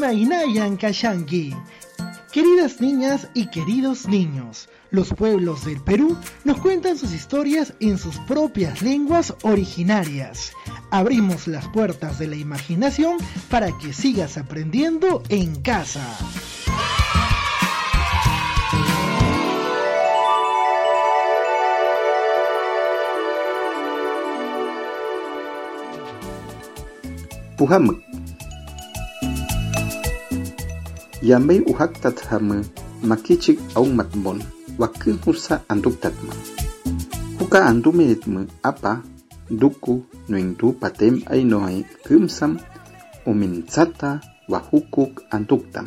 Imainayan Kashanki. Queridas niñas y queridos niños, los pueblos del Perú nos cuentan sus historias en sus propias lenguas originarias. Abrimos las puertas de la imaginación para que sigas aprendiendo en casa. Yamay uhaktat hamun, makichik awmatmon, wakinhusa anduktatman. Huka andumeetmun apa, duku nuintu patem ainohe kymsam, umintsata wahukuk anduktam.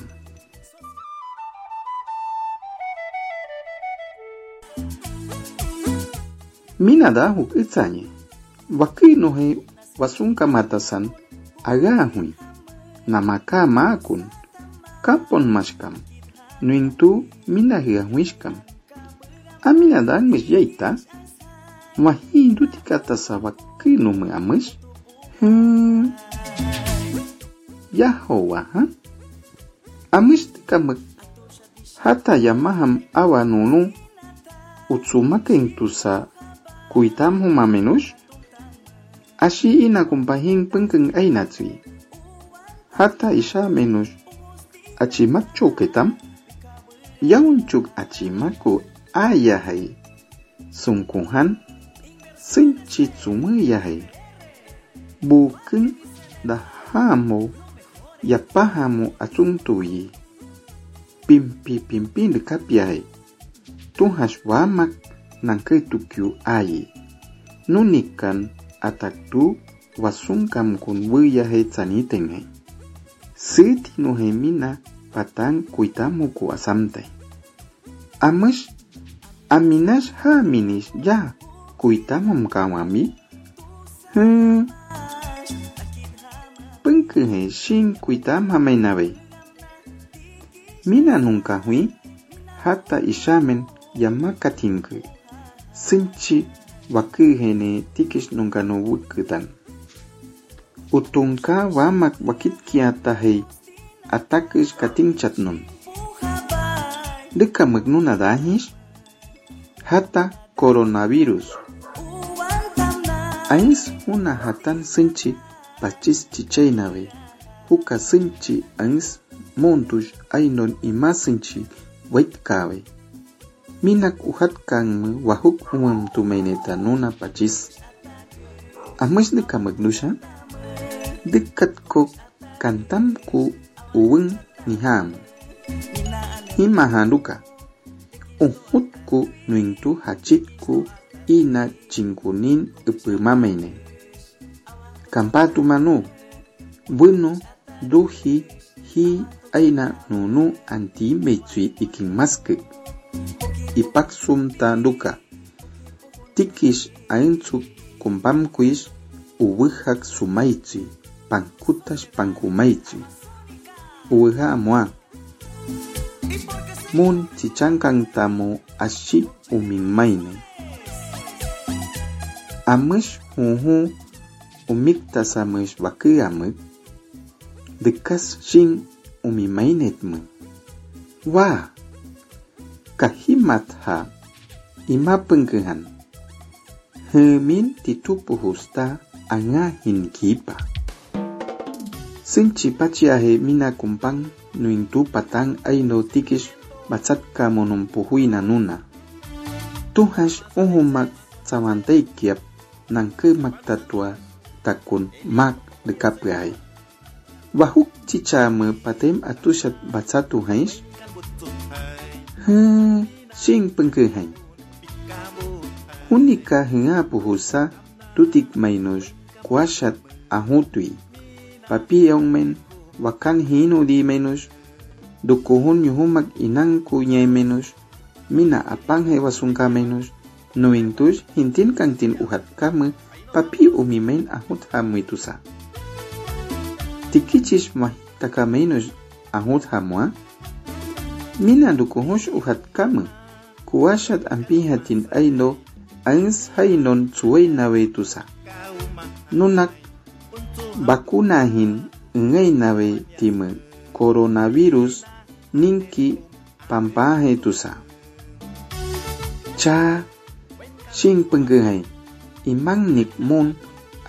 Minada huk itzañe, wakinohe wasunkamatasan agahui, namakama akun, Kapon maskam. Nuingtu minahia huiskam. Aminada mis yaita. Mahindu tikata sa waki no me amas. Hmm. Yahowa ha? Amas tikamak. Hata yamaham awa nunu. Utsumaka intusa kuitam humamenush. Ashi ina kumpahin pengkeng aina tsui. Hata isha menush. Achimak choketam. Yaun chuk achimaku ayahai. Sungkuhan. Senchi tsumuyahai. Buken da hamo. Yapahamu atuntui. Pimpi pimpi dekapiahai. Tuhas wamak nangkai tukyu ai. Nunikan ataktu wasungkam kun wiyahe tsanitengai. Siti no hemina patang kuitamu ku asamtai. Amas aminas ha minis ya kuitamu mkawami. Hmm. Pengkehe shin kuitam hamainawe. Mina nunca hui hata ishamen yamakatinke. Sinchi wakihene tikis nunca no wukutan. Utungka wamak wakit kiata hei atakis kating chatnun. Deka magnuna dahis hata coronavirus. Ais huna hatan sinchi pachis chichainawe. Huka sinchi ais montush ainon ima sinchi waitkawe. Minak uhat kang wahuk umam tumaineta nuna pachis. Amas deka Dikkat ko kantam ku uwin ni ham. Ima handuka. Unhut ku nuintu hachit ku ina chinkunin upumamene. Kampatu manu. Bueno duhi hi aina nunu anti mechui ikin maske. Ipak sumta duka. Tikish ainsu kumpamkuish uwihak sumaichi. Pankutas pankumaitsi. Uwiha amua. Mun chichankang tamu ashi uminmaine. Amish amik. Dekas shin umimainet mu. Wah! Kahimat ha ima pengkehan. Hemin titupu husta anga hinkipa. Sinchi pachiahe mina kumpang nuingtu patang aino tikis bacat ka monumpuhui nanuna. Tuhas uhumak sawantai kiap nang ke mak tatua takun mak dekaprai. Wahuk cica me patem atusat baca tuhais. Hmm, sing pengkehai. Hunika hinga puhusa tutik mainos kuasat ahutui. papi papiyawman wakan hinu dimenus dukuhun yuhumak inanku ñaymenus mina apanhe wasunkamenus nuintush hintin kantin uhatkama papi umimen ahut hamuitusa tikichish mahtakamenus ahut hamua mina dukuhush uhatkama kuwashat ampihatin aino ains hainon tsuwainawetusa nunak vacuna hin ngay na coronavirus ninki pampaje tusa. Cha sing penggehay imang nik mon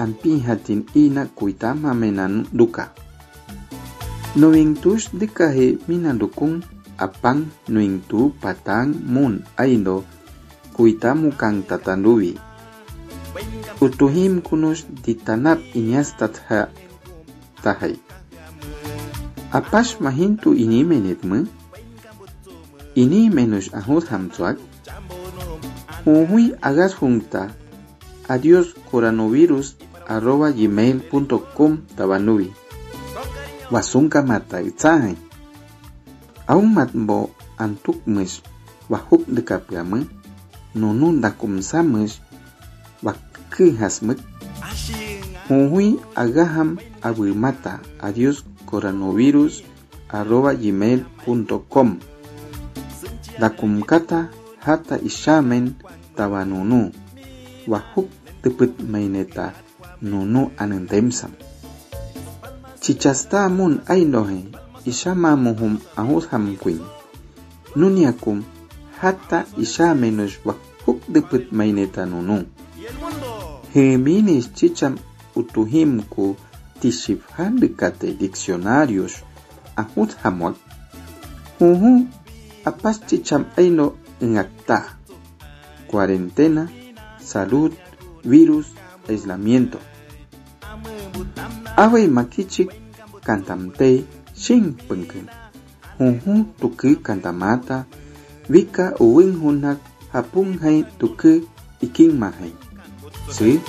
ampi ina kuita mamenan duka. Noing tus dikahe minandukun apang nointu patang mun aindo kuita mukang tatanduwi. Utuhim kunus ditanap inyas tatha tahay. Apas mahintu ini menitme? Ini menus ahud hamtuak? Huhui agas junta adios coronavirus arroba gmail.com tabanubi. Wasunka mata itzahay. Aung matbo antuk mes wahuk dekapgame nunun dakum sames bakijasmik Huhui agaham aguimata adios coronavirus arroba gmail.com Dakumkata hata ishamen tabanunu. Wahuk teput maineta nunu anendemsam Chichasta mun ainohe ishamamuhum ahushamkuin Nuniakum hata ishamenush wahuk teput maineta nunu. Géminis chicham utuhimku tishibhandikate diccionarios ahut hamuak uhu apas chicham aino inacta cuarentena salud virus aislamiento. Awe makichik cantamte shin punken uhu tuki cantamata vika uwin hunak hapun hain tuki ikin ¿Sí?